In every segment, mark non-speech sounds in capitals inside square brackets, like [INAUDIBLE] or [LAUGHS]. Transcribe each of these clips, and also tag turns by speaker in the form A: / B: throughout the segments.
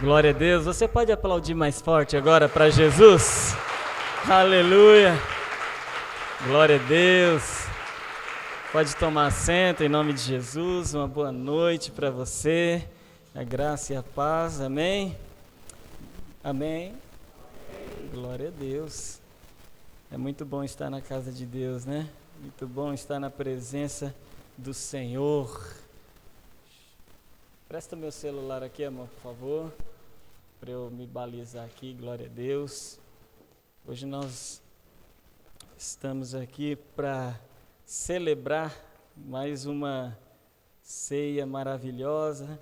A: Glória a Deus. Você pode aplaudir mais forte agora para Jesus? Aleluia. Glória a Deus. Pode tomar assento em nome de Jesus. Uma boa noite para você. A graça e a paz. Amém. Amém. Glória a Deus. É muito bom estar na casa de Deus, né? Muito bom estar na presença do Senhor. Presta meu celular aqui, amor, por favor, para eu me balizar aqui. Glória a Deus. Hoje nós estamos aqui para celebrar mais uma ceia maravilhosa,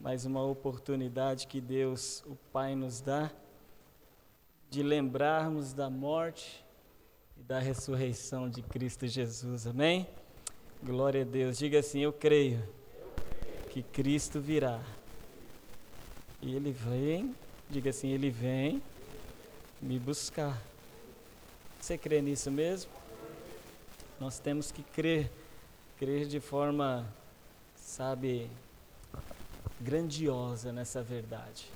A: mais uma oportunidade que Deus, o Pai, nos dá de lembrarmos da morte e da ressurreição de Cristo Jesus. Amém? Glória a Deus. Diga assim: Eu creio que Cristo virá. E ele vem, diga assim, ele vem me buscar. Você crê nisso mesmo? Nós temos que crer, crer de forma, sabe, grandiosa nessa verdade.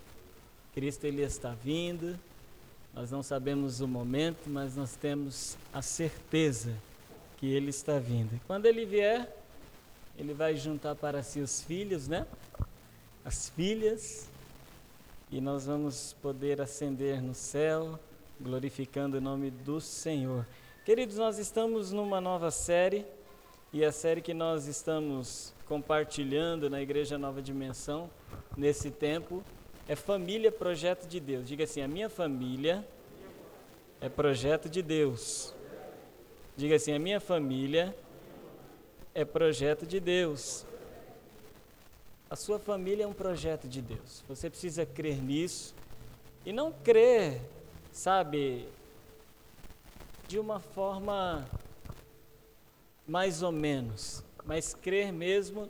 A: Cristo ele está vindo. Nós não sabemos o momento, mas nós temos a certeza que ele está vindo. Quando ele vier, ele vai juntar para si os filhos, né? As filhas, e nós vamos poder ascender no céu, glorificando o nome do Senhor. Queridos, nós estamos numa nova série, e a série que nós estamos compartilhando na Igreja Nova Dimensão, nesse tempo, é Família Projeto de Deus. Diga assim: a minha família é projeto de Deus. Diga assim: a minha família é projeto de Deus. A sua família é um projeto de Deus. Você precisa crer nisso e não crer, sabe, de uma forma mais ou menos, mas crer mesmo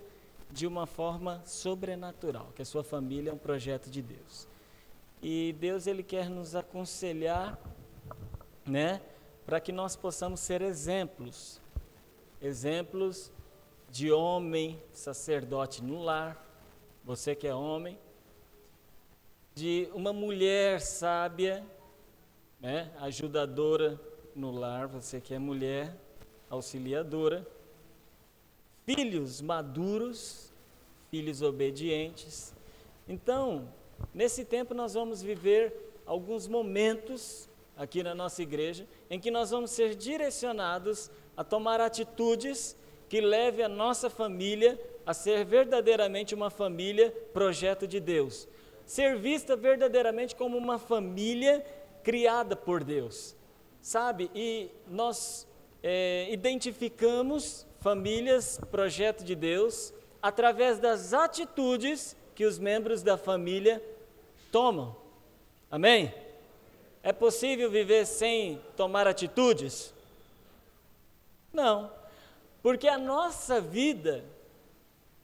A: de uma forma sobrenatural, que a sua família é um projeto de Deus. E Deus ele quer nos aconselhar, né, para que nós possamos ser exemplos exemplos de homem sacerdote no lar, você que é homem, de uma mulher sábia, né, ajudadora no lar, você que é mulher, auxiliadora, filhos maduros, filhos obedientes. Então, nesse tempo nós vamos viver alguns momentos aqui na nossa igreja em que nós vamos ser direcionados a tomar atitudes que leve a nossa família a ser verdadeiramente uma família projeto de Deus. Ser vista verdadeiramente como uma família criada por Deus. Sabe? E nós é, identificamos famílias projeto de Deus através das atitudes que os membros da família tomam. Amém? É possível viver sem tomar atitudes? Não, porque a nossa vida,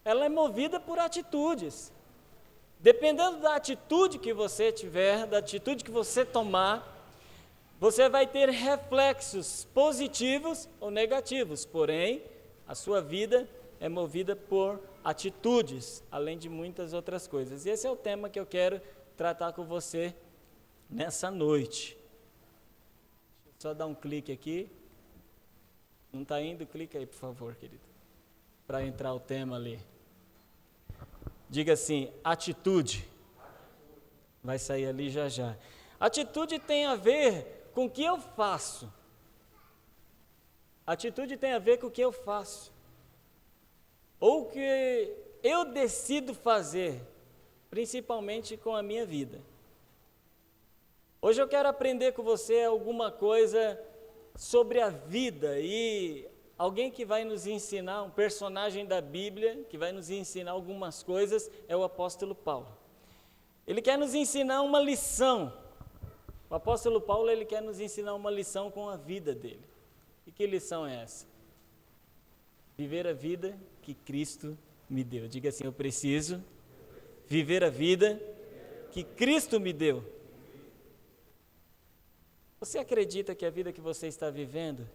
A: ela é movida por atitudes. Dependendo da atitude que você tiver, da atitude que você tomar, você vai ter reflexos positivos ou negativos, porém, a sua vida é movida por atitudes, além de muitas outras coisas. E esse é o tema que eu quero tratar com você nessa noite. Deixa eu só dar um clique aqui. Não está indo? Clica aí, por favor, querido. Para entrar o tema ali. Diga assim: atitude. Vai sair ali já já. Atitude tem a ver com o que eu faço. Atitude tem a ver com o que eu faço. Ou o que eu decido fazer, principalmente com a minha vida. Hoje eu quero aprender com você alguma coisa sobre a vida e alguém que vai nos ensinar, um personagem da Bíblia que vai nos ensinar algumas coisas é o apóstolo Paulo. Ele quer nos ensinar uma lição. O apóstolo Paulo ele quer nos ensinar uma lição com a vida dele. E que lição é essa? Viver a vida que Cristo me deu. Diga assim: eu preciso viver a vida que Cristo me deu. Você acredita que a vida que você está vivendo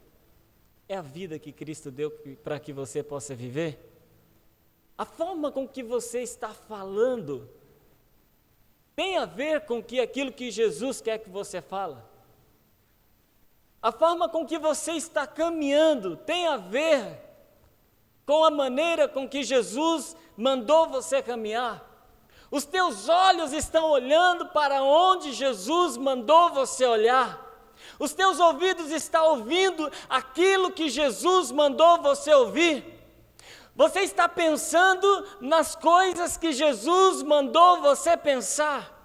A: é a vida que Cristo deu para que você possa viver? A forma com que você está falando tem a ver com que aquilo que Jesus quer que você fala? A forma com que você está caminhando tem a ver com a maneira com que Jesus mandou você caminhar? Os teus olhos estão olhando para onde Jesus mandou você olhar? Os teus ouvidos estão ouvindo aquilo que Jesus mandou você ouvir? Você está pensando nas coisas que Jesus mandou você pensar?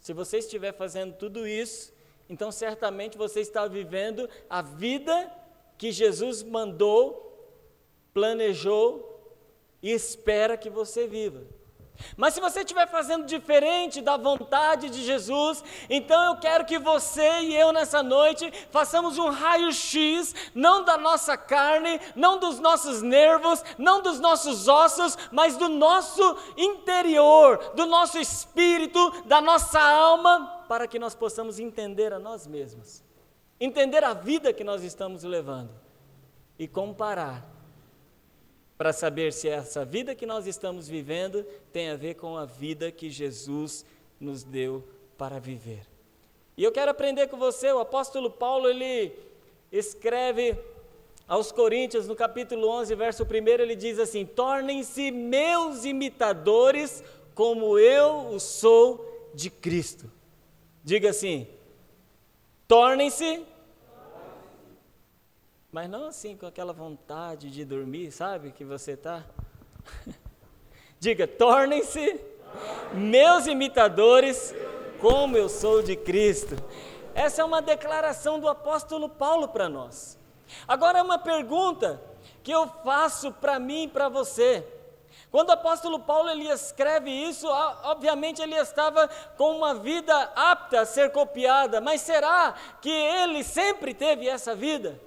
A: Se você estiver fazendo tudo isso, então certamente você está vivendo a vida que Jesus mandou, planejou e espera que você viva. Mas se você estiver fazendo diferente da vontade de Jesus, então eu quero que você e eu nessa noite façamos um raio-x, não da nossa carne, não dos nossos nervos, não dos nossos ossos, mas do nosso interior, do nosso espírito, da nossa alma, para que nós possamos entender a nós mesmos, entender a vida que nós estamos levando e comparar para saber se essa vida que nós estamos vivendo tem a ver com a vida que Jesus nos deu para viver. E eu quero aprender com você, o apóstolo Paulo, ele escreve aos Coríntios, no capítulo 11, verso 1, ele diz assim: Tornem-se meus imitadores, como eu o sou de Cristo. Diga assim: tornem-se mas não assim com aquela vontade de dormir, sabe? Que você está. [LAUGHS] Diga: tornem-se meus imitadores, como eu sou de Cristo. Essa é uma declaração do apóstolo Paulo para nós. Agora, é uma pergunta que eu faço para mim e para você. Quando o apóstolo Paulo ele escreve isso, obviamente ele estava com uma vida apta a ser copiada, mas será que ele sempre teve essa vida?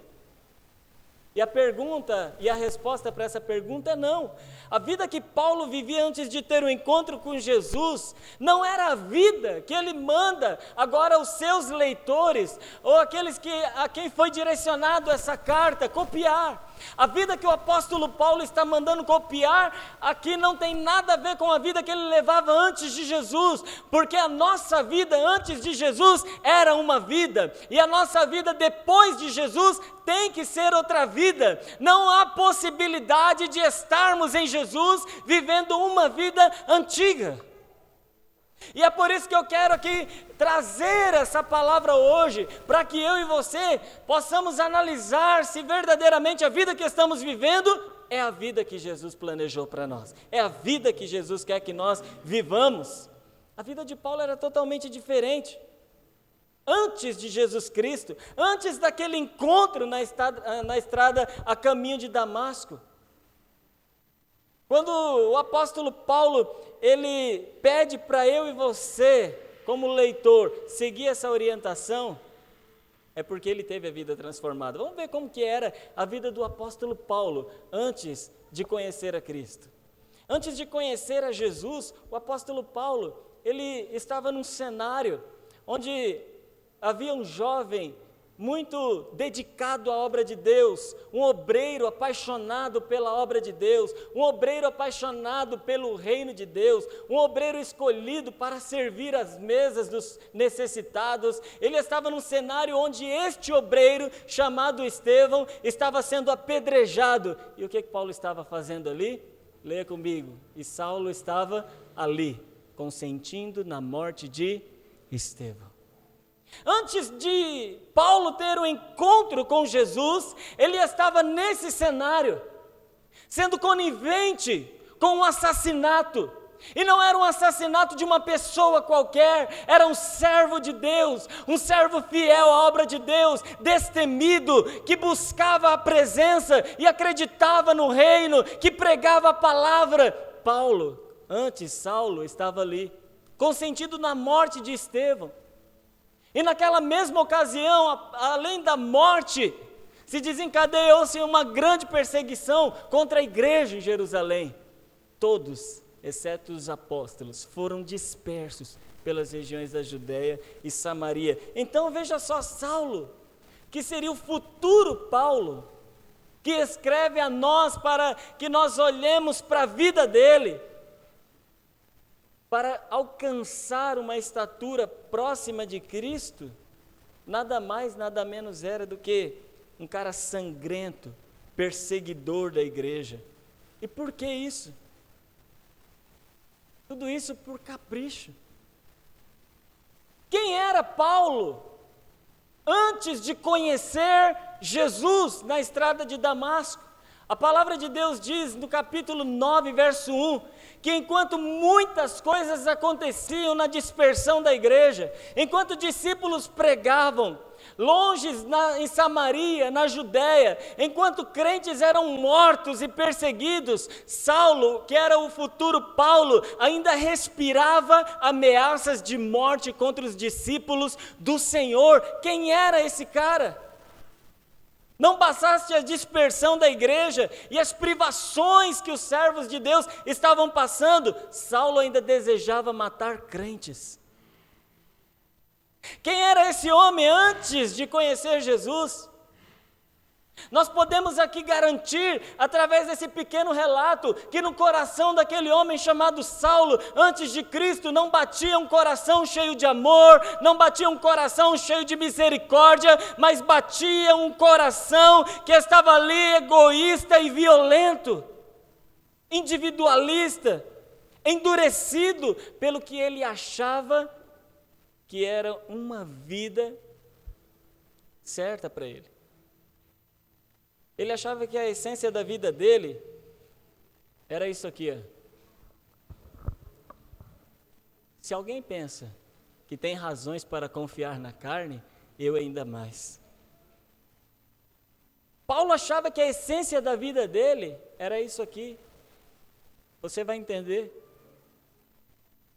A: E a pergunta e a resposta para essa pergunta é não. A vida que Paulo vivia antes de ter o um encontro com Jesus não era a vida que ele manda agora aos seus leitores ou aqueles que, a quem foi direcionado essa carta copiar. A vida que o apóstolo Paulo está mandando copiar aqui não tem nada a ver com a vida que ele levava antes de Jesus, porque a nossa vida antes de Jesus era uma vida, e a nossa vida depois de Jesus tem que ser outra vida. Não há possibilidade de estarmos em Jesus vivendo uma vida antiga. E é por isso que eu quero aqui trazer essa palavra hoje, para que eu e você possamos analisar se verdadeiramente a vida que estamos vivendo é a vida que Jesus planejou para nós, é a vida que Jesus quer que nós vivamos. A vida de Paulo era totalmente diferente. Antes de Jesus Cristo, antes daquele encontro na estrada, na estrada a caminho de Damasco, quando o apóstolo Paulo ele pede para eu e você, como leitor, seguir essa orientação, é porque ele teve a vida transformada. Vamos ver como que era a vida do apóstolo Paulo antes de conhecer a Cristo. Antes de conhecer a Jesus, o apóstolo Paulo, ele estava num cenário onde havia um jovem muito dedicado à obra de Deus, um obreiro apaixonado pela obra de Deus, um obreiro apaixonado pelo reino de Deus, um obreiro escolhido para servir as mesas dos necessitados. Ele estava num cenário onde este obreiro, chamado Estevão, estava sendo apedrejado. E o que, que Paulo estava fazendo ali? Leia comigo. E Saulo estava ali, consentindo na morte de Estevão. Antes de Paulo ter um encontro com Jesus, ele estava nesse cenário, sendo conivente com um assassinato. E não era um assassinato de uma pessoa qualquer, era um servo de Deus, um servo fiel à obra de Deus, destemido, que buscava a presença e acreditava no reino, que pregava a palavra. Paulo, antes Saulo, estava ali, consentido na morte de Estevão. E naquela mesma ocasião, além da morte, se desencadeou-se uma grande perseguição contra a igreja em Jerusalém. Todos, exceto os apóstolos, foram dispersos pelas regiões da Judéia e Samaria. Então veja só, Saulo, que seria o futuro Paulo, que escreve a nós para que nós olhemos para a vida dele para alcançar uma estatura próxima de Cristo, nada mais, nada menos era do que um cara sangrento, perseguidor da igreja. E por que isso? Tudo isso por capricho. Quem era Paulo antes de conhecer Jesus na estrada de Damasco? A palavra de Deus diz no capítulo 9, verso 1, que enquanto muitas coisas aconteciam na dispersão da igreja, enquanto discípulos pregavam, longe na, em Samaria, na Judéia, enquanto crentes eram mortos e perseguidos, Saulo, que era o futuro Paulo, ainda respirava ameaças de morte contra os discípulos do Senhor. Quem era esse cara? Não passaste a dispersão da igreja e as privações que os servos de Deus estavam passando, Saulo ainda desejava matar crentes. Quem era esse homem antes de conhecer Jesus? Nós podemos aqui garantir, através desse pequeno relato, que no coração daquele homem chamado Saulo, antes de Cristo, não batia um coração cheio de amor, não batia um coração cheio de misericórdia, mas batia um coração que estava ali egoísta e violento, individualista, endurecido pelo que ele achava que era uma vida certa para ele. Ele achava que a essência da vida dele era isso aqui. Ó. Se alguém pensa que tem razões para confiar na carne, eu ainda mais. Paulo achava que a essência da vida dele era isso aqui. Você vai entender.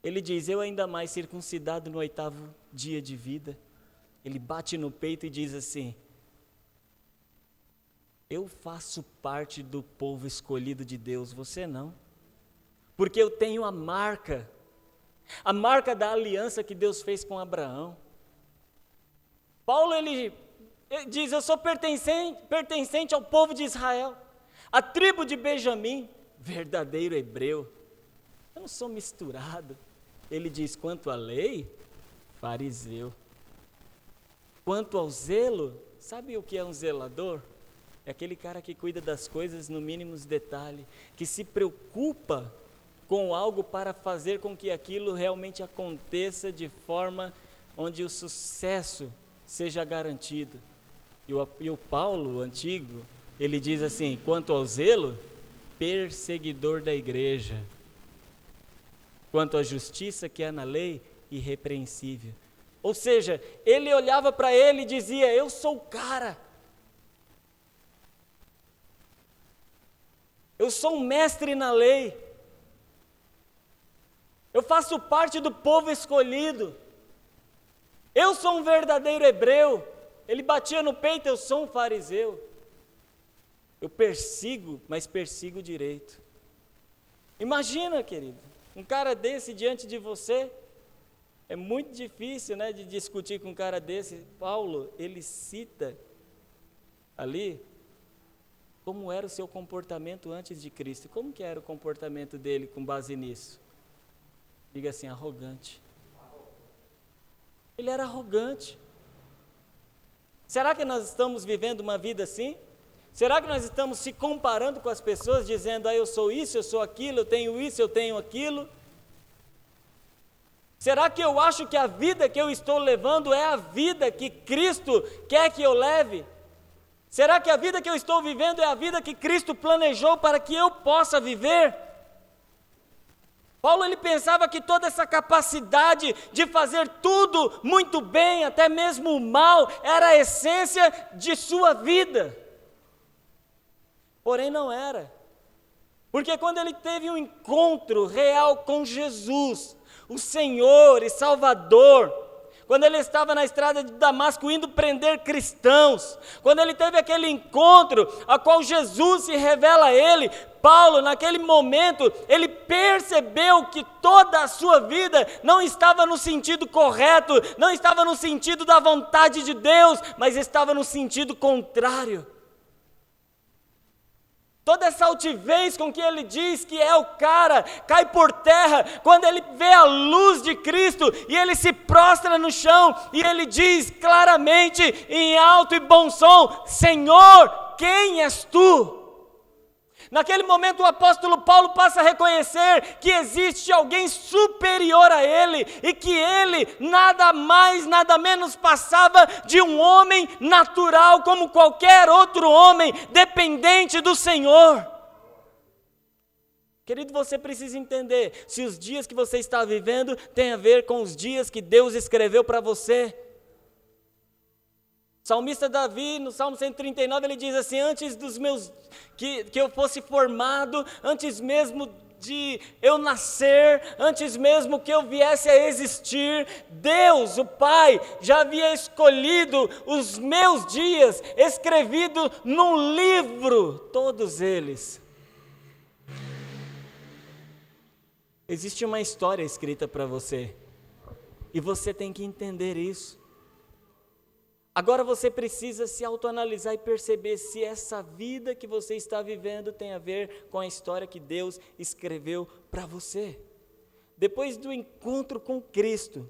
A: Ele diz: Eu ainda mais circuncidado no oitavo dia de vida. Ele bate no peito e diz assim: Eu faço parte do povo escolhido de Deus, você não. Porque eu tenho a marca, a marca da aliança que Deus fez com Abraão. Paulo ele, diz: Eu sou pertencente, pertencente ao povo de Israel, a tribo de Benjamim, verdadeiro hebreu. Eu não sou misturado. Ele diz: quanto à lei, fariseu. Quanto ao zelo, sabe o que é um zelador? É aquele cara que cuida das coisas no mínimo detalhe, que se preocupa com algo para fazer com que aquilo realmente aconteça de forma onde o sucesso seja garantido. E o, e o Paulo, o antigo, ele diz assim: quanto ao zelo, perseguidor da igreja. Quanto à justiça que há na lei, irrepreensível. Ou seja, ele olhava para ele e dizia: Eu sou o cara. Eu sou um mestre na lei. Eu faço parte do povo escolhido. Eu sou um verdadeiro hebreu. Ele batia no peito: Eu sou um fariseu. Eu persigo, mas persigo direito. Imagina, querido. Um cara desse diante de você, é muito difícil né, de discutir com um cara desse. Paulo, ele cita ali como era o seu comportamento antes de Cristo. Como que era o comportamento dele com base nisso? Diga assim, arrogante. Ele era arrogante. Será que nós estamos vivendo uma vida assim? Será que nós estamos se comparando com as pessoas, dizendo, ah, eu sou isso, eu sou aquilo, eu tenho isso, eu tenho aquilo? Será que eu acho que a vida que eu estou levando é a vida que Cristo quer que eu leve? Será que a vida que eu estou vivendo é a vida que Cristo planejou para que eu possa viver? Paulo ele pensava que toda essa capacidade de fazer tudo muito bem, até mesmo o mal, era a essência de sua vida. Porém, não era. Porque quando ele teve um encontro real com Jesus, o Senhor e Salvador, quando ele estava na estrada de Damasco indo prender cristãos, quando ele teve aquele encontro a qual Jesus se revela a ele, Paulo, naquele momento, ele percebeu que toda a sua vida não estava no sentido correto, não estava no sentido da vontade de Deus, mas estava no sentido contrário. Toda essa altivez com que ele diz que é o cara, cai por terra quando ele vê a luz de Cristo e ele se prostra no chão e ele diz claramente, em alto e bom som: Senhor, quem és tu? Naquele momento, o apóstolo Paulo passa a reconhecer que existe alguém superior a ele e que ele nada mais, nada menos passava de um homem natural, como qualquer outro homem, dependente do Senhor. Querido, você precisa entender se os dias que você está vivendo têm a ver com os dias que Deus escreveu para você. Salmista Davi, no Salmo 139, ele diz assim: Antes dos meus que, que eu fosse formado, antes mesmo de eu nascer, antes mesmo que eu viesse a existir, Deus, o Pai, já havia escolhido os meus dias, escrevido num livro, todos eles. Existe uma história escrita para você, e você tem que entender isso. Agora você precisa se autoanalisar e perceber se essa vida que você está vivendo tem a ver com a história que Deus escreveu para você. Depois do encontro com Cristo,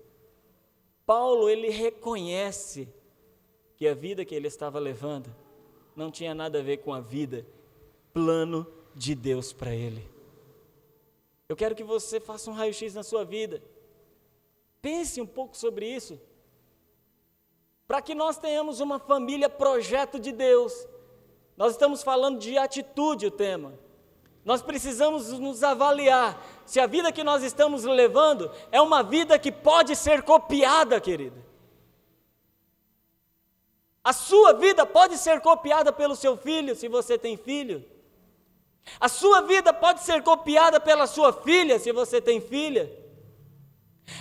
A: Paulo ele reconhece que a vida que ele estava levando não tinha nada a ver com a vida, plano de Deus para ele. Eu quero que você faça um raio-x na sua vida. Pense um pouco sobre isso para que nós tenhamos uma família projeto de Deus. Nós estamos falando de atitude o tema. Nós precisamos nos avaliar se a vida que nós estamos levando é uma vida que pode ser copiada, querido. A sua vida pode ser copiada pelo seu filho, se você tem filho. A sua vida pode ser copiada pela sua filha, se você tem filha.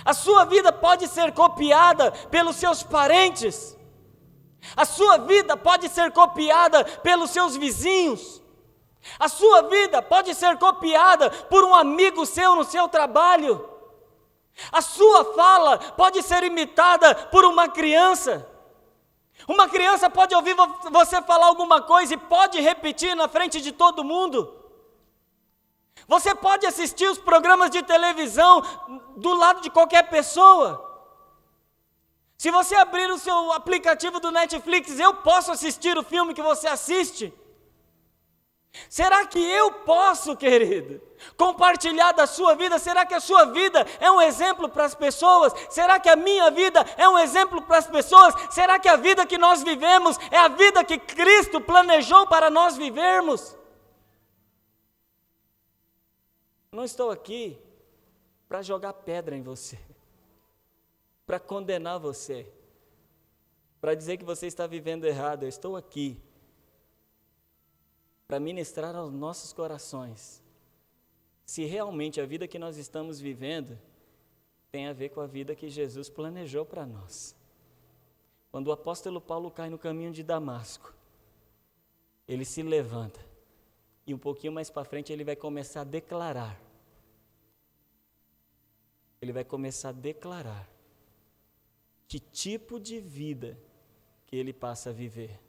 A: A sua vida pode ser copiada pelos seus parentes. A sua vida pode ser copiada pelos seus vizinhos. A sua vida pode ser copiada por um amigo seu no seu trabalho. A sua fala pode ser imitada por uma criança. Uma criança pode ouvir você falar alguma coisa e pode repetir na frente de todo mundo. Você pode assistir os programas de televisão do lado de qualquer pessoa. Se você abrir o seu aplicativo do Netflix, eu posso assistir o filme que você assiste. Será que eu posso, querido, compartilhar da sua vida? Será que a sua vida é um exemplo para as pessoas? Será que a minha vida é um exemplo para as pessoas? Será que a vida que nós vivemos é a vida que Cristo planejou para nós vivermos? Não estou aqui para jogar pedra em você, [LAUGHS] para condenar você, para dizer que você está vivendo errado. Eu estou aqui para ministrar aos nossos corações se realmente a vida que nós estamos vivendo tem a ver com a vida que Jesus planejou para nós. Quando o apóstolo Paulo cai no caminho de Damasco, ele se levanta e um pouquinho mais para frente ele vai começar a declarar. Ele vai começar a declarar que tipo de vida que ele passa a viver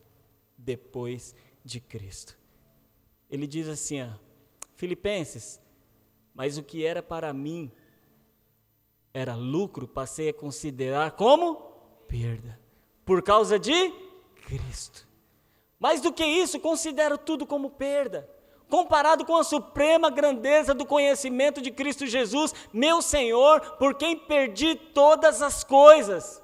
A: depois de Cristo. Ele diz assim, ó, Filipenses, mas o que era para mim era lucro, passei a considerar como perda, por causa de Cristo. Mais do que isso, considero tudo como perda, comparado com a suprema grandeza do conhecimento de Cristo Jesus, meu Senhor, por quem perdi todas as coisas.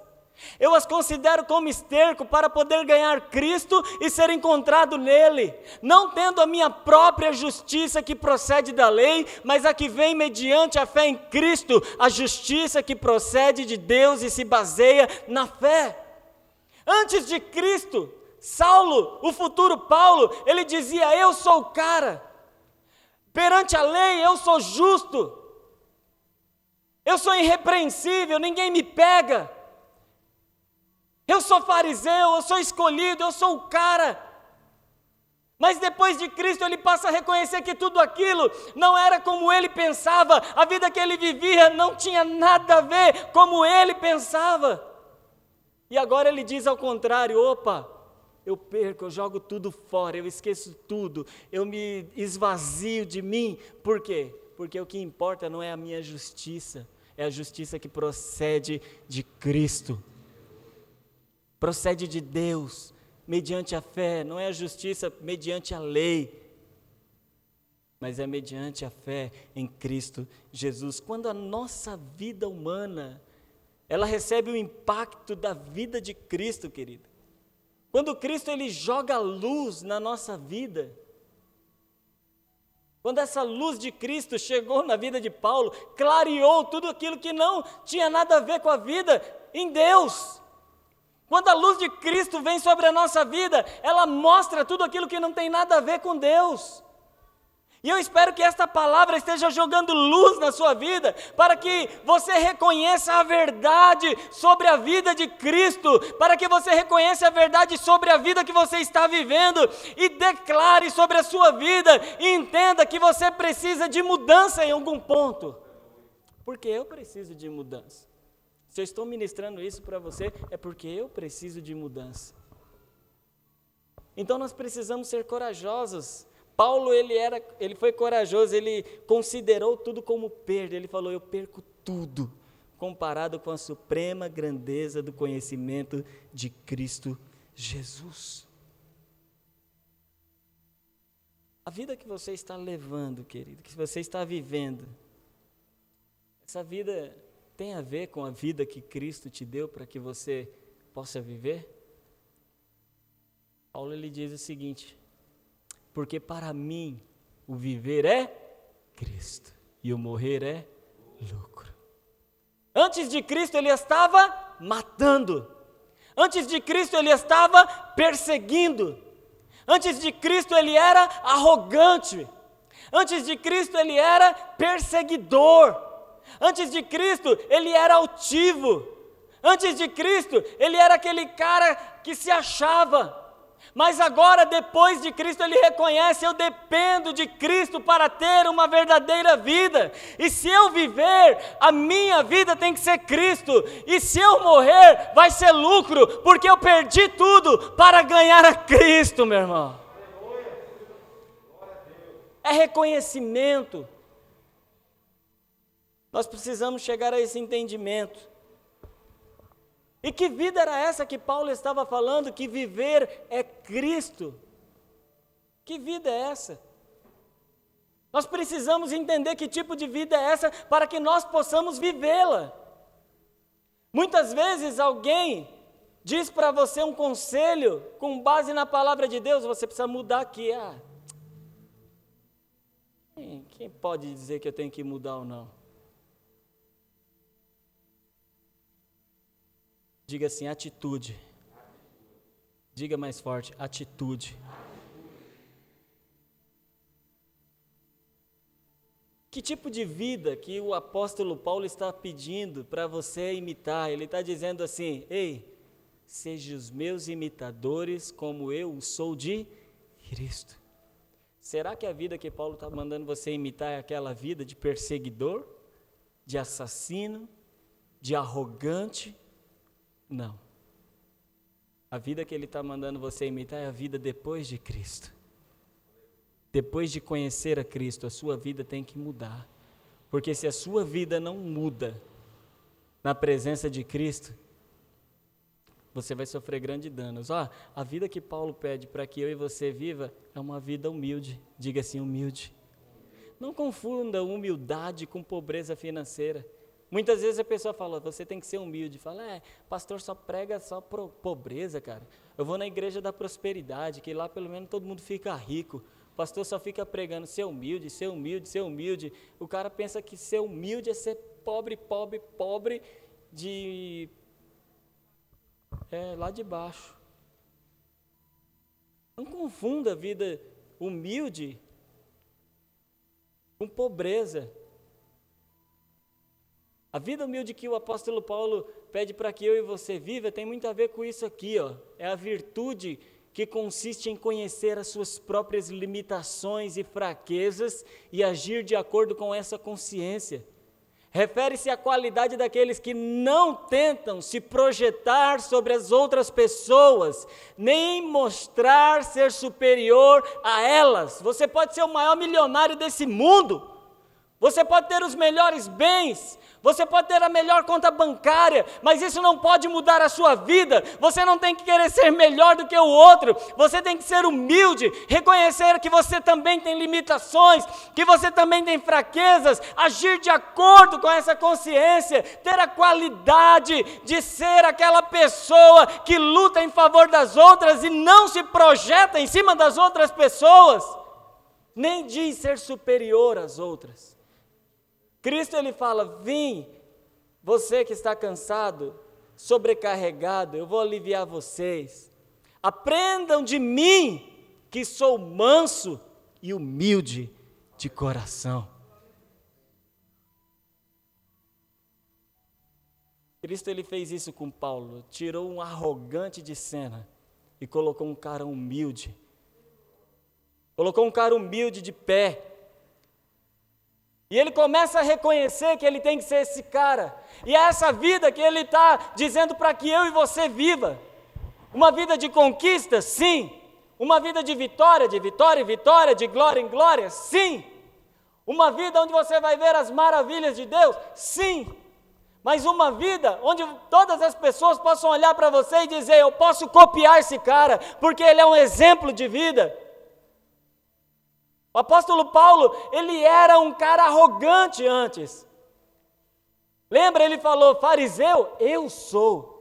A: Eu as considero como esterco para poder ganhar Cristo e ser encontrado nele, não tendo a minha própria justiça que procede da lei, mas a que vem mediante a fé em Cristo, a justiça que procede de Deus e se baseia na fé. Antes de Cristo, Saulo, o futuro Paulo, ele dizia: Eu sou o cara, perante a lei eu sou justo, eu sou irrepreensível, ninguém me pega. Eu sou fariseu, eu sou escolhido, eu sou o cara. Mas depois de Cristo ele passa a reconhecer que tudo aquilo não era como ele pensava, a vida que ele vivia não tinha nada a ver como ele pensava. E agora ele diz ao contrário: opa, eu perco, eu jogo tudo fora, eu esqueço tudo, eu me esvazio de mim. Por quê? Porque o que importa não é a minha justiça, é a justiça que procede de Cristo, procede de Deus, mediante a fé, não é a justiça mediante a lei mas é mediante a fé em Cristo Jesus. Quando a nossa vida humana, ela recebe o impacto da vida de Cristo, querido. Quando Cristo ele joga luz na nossa vida, quando essa luz de Cristo chegou na vida de Paulo, clareou tudo aquilo que não tinha nada a ver com a vida em Deus. Quando a luz de Cristo vem sobre a nossa vida, ela mostra tudo aquilo que não tem nada a ver com Deus. E eu espero que esta palavra esteja jogando luz na sua vida, para que você reconheça a verdade sobre a vida de Cristo, para que você reconheça a verdade sobre a vida que você está vivendo e declare sobre a sua vida e entenda que você precisa de mudança em algum ponto. Porque eu preciso de mudança. Se eu estou ministrando isso para você, é porque eu preciso de mudança. Então nós precisamos ser corajosos Paulo ele era, ele foi corajoso, ele considerou tudo como perda. Ele falou: "Eu perco tudo comparado com a suprema grandeza do conhecimento de Cristo Jesus." A vida que você está levando, querido, que você está vivendo, essa vida tem a ver com a vida que Cristo te deu para que você possa viver? Paulo ele diz o seguinte: porque para mim o viver é Cristo e o morrer é lucro. Antes de Cristo ele estava matando. Antes de Cristo ele estava perseguindo. Antes de Cristo ele era arrogante. Antes de Cristo ele era perseguidor. Antes de Cristo ele era altivo. Antes de Cristo ele era aquele cara que se achava. Mas agora, depois de Cristo, ele reconhece: eu dependo de Cristo para ter uma verdadeira vida. E se eu viver, a minha vida tem que ser Cristo. E se eu morrer, vai ser lucro, porque eu perdi tudo para ganhar a Cristo, meu irmão. É reconhecimento. Nós precisamos chegar a esse entendimento. E que vida era essa que Paulo estava falando? Que viver é Cristo. Que vida é essa? Nós precisamos entender que tipo de vida é essa para que nós possamos vivê-la. Muitas vezes alguém diz para você um conselho com base na palavra de Deus, você precisa mudar aqui. Ah, quem pode dizer que eu tenho que mudar ou não? Diga assim: atitude. Diga mais forte: atitude. Que tipo de vida que o apóstolo Paulo está pedindo para você imitar? Ele está dizendo assim: ei, seja os meus imitadores como eu sou de Cristo. Será que a vida que Paulo está mandando você imitar é aquela vida de perseguidor, de assassino, de arrogante? Não. A vida que Ele está mandando você imitar é a vida depois de Cristo. Depois de conhecer a Cristo, a sua vida tem que mudar. Porque se a sua vida não muda na presença de Cristo, você vai sofrer grandes danos. Ó, a vida que Paulo pede para que eu e você viva é uma vida humilde. Diga assim, humilde. Não confunda humildade com pobreza financeira. Muitas vezes a pessoa fala, você tem que ser humilde. Fala, é, pastor só prega só pro pobreza, cara. Eu vou na igreja da prosperidade, que lá pelo menos todo mundo fica rico. O pastor só fica pregando ser humilde, ser humilde, ser humilde. O cara pensa que ser humilde é ser pobre, pobre, pobre de é, lá de baixo. Não confunda a vida humilde com pobreza. A vida humilde que o apóstolo Paulo pede para que eu e você viva tem muito a ver com isso aqui, ó. É a virtude que consiste em conhecer as suas próprias limitações e fraquezas e agir de acordo com essa consciência. refere-se à qualidade daqueles que não tentam se projetar sobre as outras pessoas, nem mostrar ser superior a elas. Você pode ser o maior milionário desse mundo, você pode ter os melhores bens, você pode ter a melhor conta bancária, mas isso não pode mudar a sua vida. Você não tem que querer ser melhor do que o outro. Você tem que ser humilde, reconhecer que você também tem limitações, que você também tem fraquezas, agir de acordo com essa consciência, ter a qualidade de ser aquela pessoa que luta em favor das outras e não se projeta em cima das outras pessoas, nem diz ser superior às outras. Cristo ele fala: "Vim, você que está cansado, sobrecarregado, eu vou aliviar vocês. Aprendam de mim, que sou manso e humilde de coração." Cristo ele fez isso com Paulo, tirou um arrogante de cena e colocou um cara humilde. Colocou um cara humilde de pé e ele começa a reconhecer que ele tem que ser esse cara. E é essa vida que ele está dizendo para que eu e você viva. Uma vida de conquista, sim. Uma vida de vitória, de vitória em vitória, de glória em glória, sim. Uma vida onde você vai ver as maravilhas de Deus, sim. Mas uma vida onde todas as pessoas possam olhar para você e dizer: Eu posso copiar esse cara, porque ele é um exemplo de vida. O apóstolo Paulo, ele era um cara arrogante antes. Lembra, ele falou: fariseu, eu sou.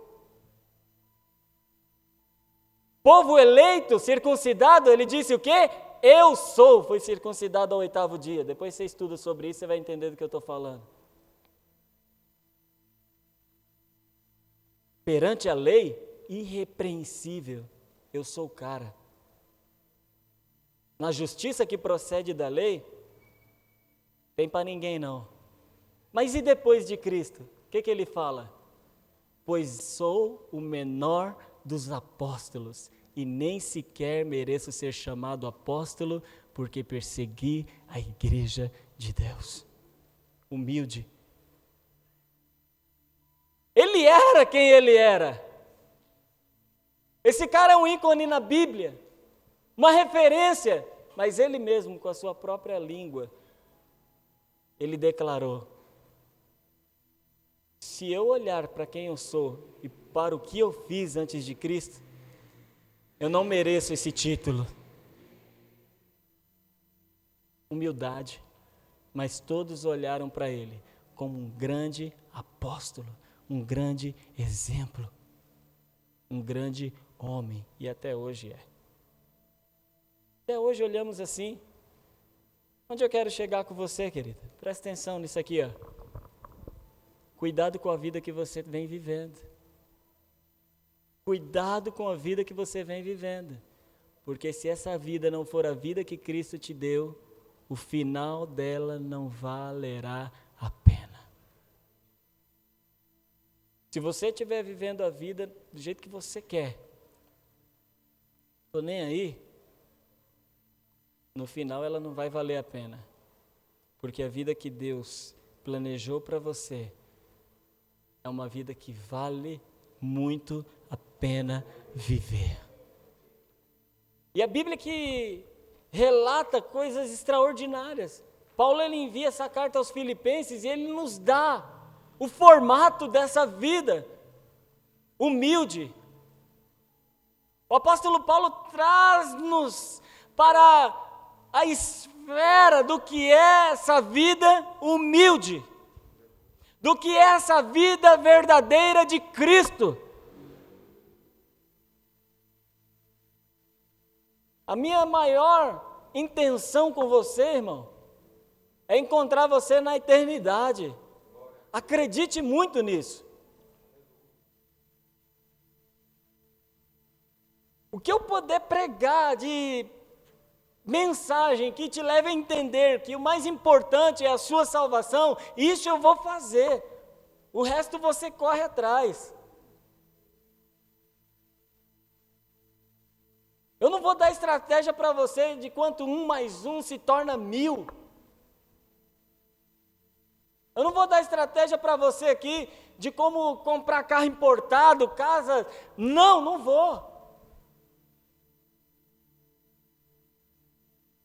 A: Povo eleito, circuncidado, ele disse o quê? Eu sou. Foi circuncidado ao oitavo dia. Depois você estuda sobre isso, você vai entender do que eu estou falando. Perante a lei, irrepreensível. Eu sou o cara na justiça que procede da lei, tem para ninguém não. Mas e depois de Cristo? O que, que ele fala? Pois sou o menor dos apóstolos e nem sequer mereço ser chamado apóstolo, porque persegui a igreja de Deus. Humilde. Ele era quem ele era. Esse cara é um ícone na Bíblia uma referência, mas ele mesmo, com a sua própria língua, ele declarou: Se eu olhar para quem eu sou e para o que eu fiz antes de Cristo, eu não mereço esse título. Humildade, mas todos olharam para ele como um grande apóstolo, um grande exemplo, um grande homem, e até hoje é. Até hoje olhamos assim. Onde eu quero chegar com você, querida? Presta atenção nisso aqui, ó. Cuidado com a vida que você vem vivendo. Cuidado com a vida que você vem vivendo. Porque se essa vida não for a vida que Cristo te deu, o final dela não valerá a pena. Se você estiver vivendo a vida do jeito que você quer, estou nem aí, no final ela não vai valer a pena. Porque a vida que Deus planejou para você é uma vida que vale muito a pena viver. E a Bíblia que relata coisas extraordinárias. Paulo ele envia essa carta aos filipenses e ele nos dá o formato dessa vida humilde. O apóstolo Paulo traz-nos para a esfera do que é essa vida humilde, do que é essa vida verdadeira de Cristo. A minha maior intenção com você, irmão, é encontrar você na eternidade. Acredite muito nisso. O que eu puder pregar de mensagem que te leve a entender que o mais importante é a sua salvação, isso eu vou fazer. O resto você corre atrás. Eu não vou dar estratégia para você de quanto um mais um se torna mil. Eu não vou dar estratégia para você aqui de como comprar carro importado, casa. Não, não vou.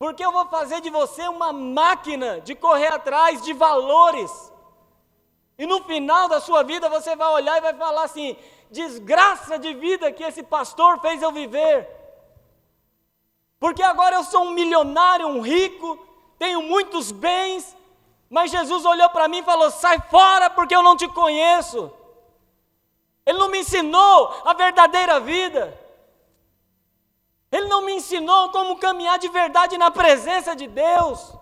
A: Porque eu vou fazer de você uma máquina de correr atrás de valores. E no final da sua vida você vai olhar e vai falar assim: desgraça de vida que esse pastor fez eu viver. Porque agora eu sou um milionário, um rico, tenho muitos bens, mas Jesus olhou para mim e falou: sai fora porque eu não te conheço. Ele não me ensinou a verdadeira vida. Ele não me ensinou como caminhar de verdade na presença de Deus.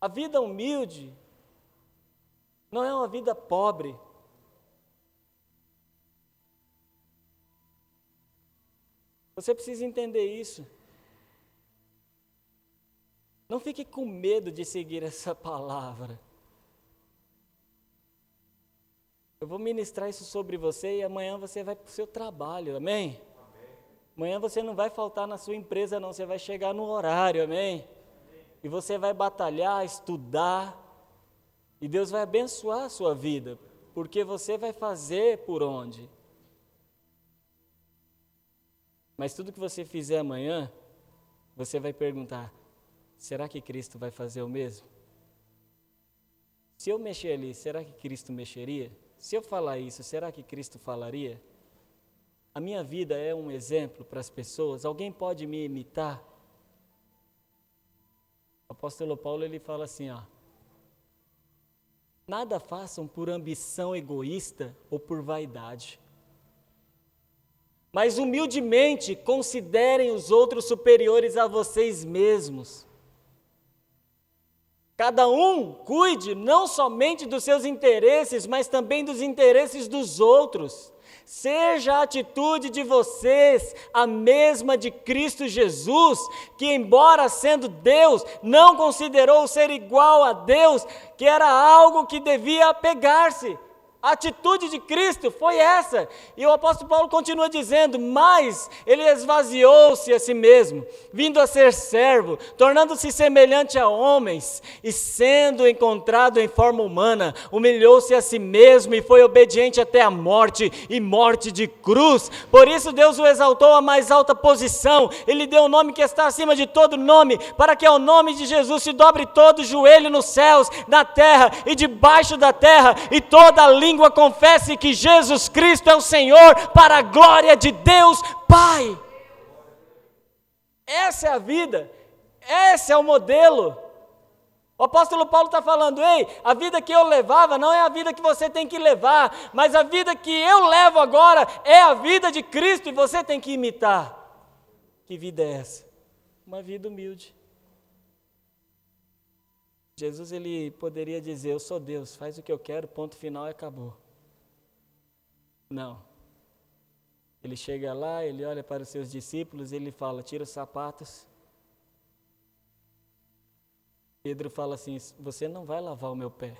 A: A vida humilde não é uma vida pobre. Você precisa entender isso. Não fique com medo de seguir essa palavra. Eu vou ministrar isso sobre você e amanhã você vai para o seu trabalho, amém? amém? Amanhã você não vai faltar na sua empresa, não, você vai chegar no horário, amém? amém? E você vai batalhar, estudar, e Deus vai abençoar a sua vida, porque você vai fazer por onde? Mas tudo que você fizer amanhã, você vai perguntar: será que Cristo vai fazer o mesmo? Se eu mexer ali, será que Cristo mexeria? Se eu falar isso, será que Cristo falaria? A minha vida é um exemplo para as pessoas? Alguém pode me imitar? O apóstolo Paulo ele fala assim, ó: Nada façam por ambição egoísta ou por vaidade. Mas humildemente considerem os outros superiores a vocês mesmos. Cada um cuide não somente dos seus interesses, mas também dos interesses dos outros. Seja a atitude de vocês a mesma de Cristo Jesus, que, embora sendo Deus, não considerou ser igual a Deus, que era algo que devia pegar-se a atitude de Cristo foi essa. E o apóstolo Paulo continua dizendo: Mas ele esvaziou-se a si mesmo, vindo a ser servo, tornando-se semelhante a homens, e sendo encontrado em forma humana, humilhou-se a si mesmo e foi obediente até a morte e morte de cruz. Por isso Deus o exaltou à mais alta posição, ele deu o um nome que está acima de todo nome, para que ao nome de Jesus se dobre todo joelho nos céus, na terra e debaixo da terra, e toda a língua língua confesse que Jesus Cristo é o Senhor, para a glória de Deus Pai. Essa é a vida, esse é o modelo. O apóstolo Paulo está falando: ei, a vida que eu levava não é a vida que você tem que levar, mas a vida que eu levo agora é a vida de Cristo e você tem que imitar. Que vida é essa? Uma vida humilde. Jesus ele poderia dizer: Eu sou Deus, faz o que eu quero, ponto final e acabou. Não. Ele chega lá, ele olha para os seus discípulos, ele fala: Tira os sapatos. Pedro fala assim: Você não vai lavar o meu pé.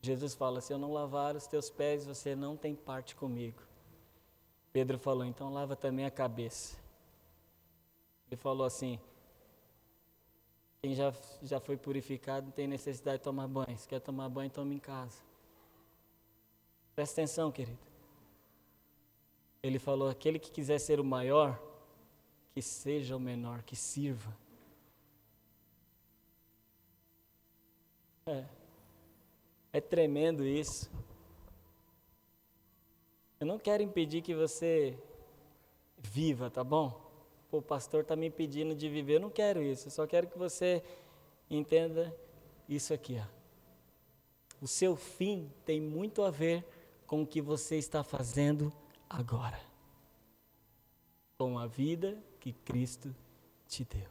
A: Jesus fala: Se eu não lavar os teus pés, você não tem parte comigo. Pedro falou: Então lava também a cabeça. Ele falou assim: quem já, já foi purificado não tem necessidade de tomar banho. Se quer tomar banho, tome em casa. Presta atenção, querido. Ele falou: aquele que quiser ser o maior, que seja o menor, que sirva. É. É tremendo isso. Eu não quero impedir que você viva, tá bom? Pô, o pastor está me pedindo de viver. Eu não quero isso. Eu só quero que você entenda isso aqui. Ó. O seu fim tem muito a ver com o que você está fazendo agora. Com a vida que Cristo te deu.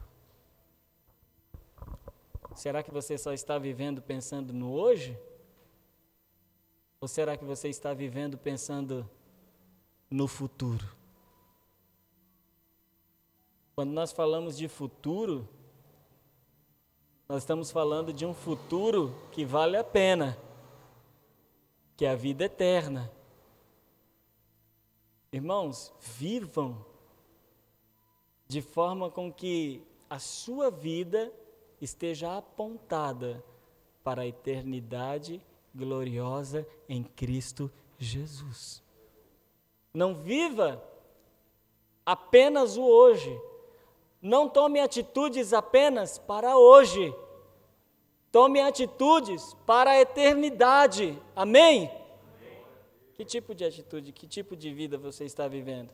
A: Será que você só está vivendo pensando no hoje? Ou será que você está vivendo pensando no futuro? Quando nós falamos de futuro, nós estamos falando de um futuro que vale a pena, que é a vida eterna. Irmãos, vivam de forma com que a sua vida esteja apontada para a eternidade gloriosa em Cristo Jesus. Não viva apenas o hoje. Não tome atitudes apenas para hoje. Tome atitudes para a eternidade. Amém? Amém? Que tipo de atitude, que tipo de vida você está vivendo?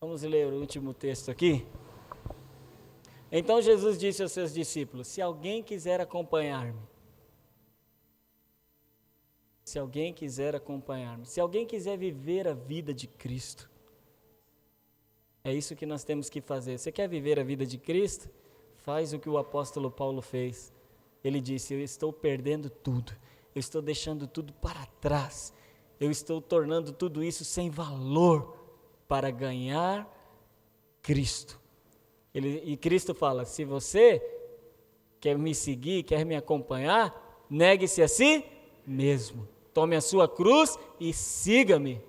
A: Vamos ler o último texto aqui. Então Jesus disse aos seus discípulos: Se alguém quiser acompanhar-me, se alguém quiser acompanhar-me, se alguém quiser viver a vida de Cristo, é isso que nós temos que fazer. Você quer viver a vida de Cristo? Faz o que o apóstolo Paulo fez. Ele disse: Eu estou perdendo tudo, eu estou deixando tudo para trás, eu estou tornando tudo isso sem valor para ganhar Cristo. Ele, e Cristo fala: se você quer me seguir, quer me acompanhar, negue-se a si mesmo. Tome a sua cruz e siga-me.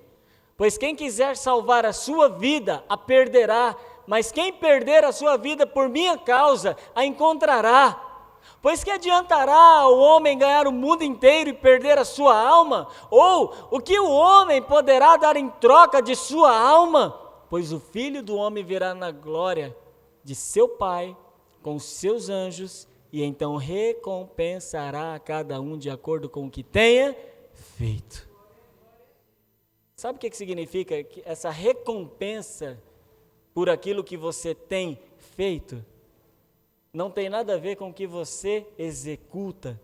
A: Pois quem quiser salvar a sua vida, a perderá, mas quem perder a sua vida por minha causa, a encontrará. Pois que adiantará o homem ganhar o mundo inteiro e perder a sua alma? Ou o que o homem poderá dar em troca de sua alma? Pois o filho do homem virá na glória de seu Pai com seus anjos e então recompensará a cada um de acordo com o que tenha feito. Sabe o que significa essa recompensa por aquilo que você tem feito? não tem nada a ver com o que você executa,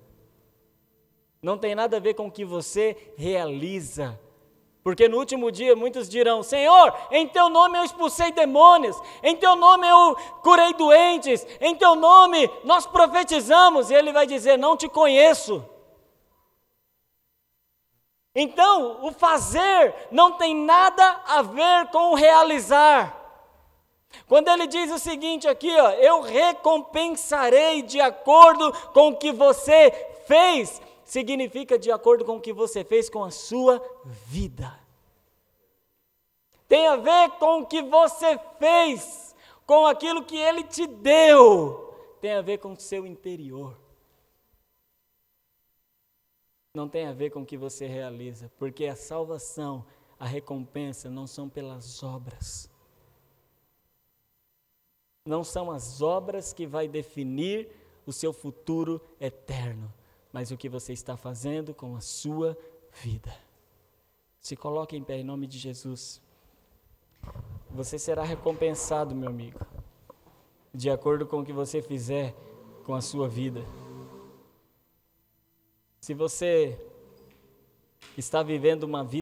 A: não tem nada a ver com o que você realiza. Porque no último dia muitos dirão: Senhor, em teu nome eu expulsei demônios, em teu nome eu curei doentes, em teu nome nós profetizamos. E ele vai dizer: Não te conheço. Então, o fazer não tem nada a ver com o realizar. Quando ele diz o seguinte aqui, ó, eu recompensarei de acordo com o que você fez, significa de acordo com o que você fez com a sua vida. Tem a ver com o que você fez, com aquilo que ele te deu, tem a ver com o seu interior. Não tem a ver com o que você realiza, porque a salvação, a recompensa não são pelas obras não são as obras que vai definir o seu futuro eterno, mas o que você está fazendo com a sua vida. Se coloque em pé em nome de Jesus. Você será recompensado, meu amigo, de acordo com o que você fizer com a sua vida. Se você está vivendo uma vida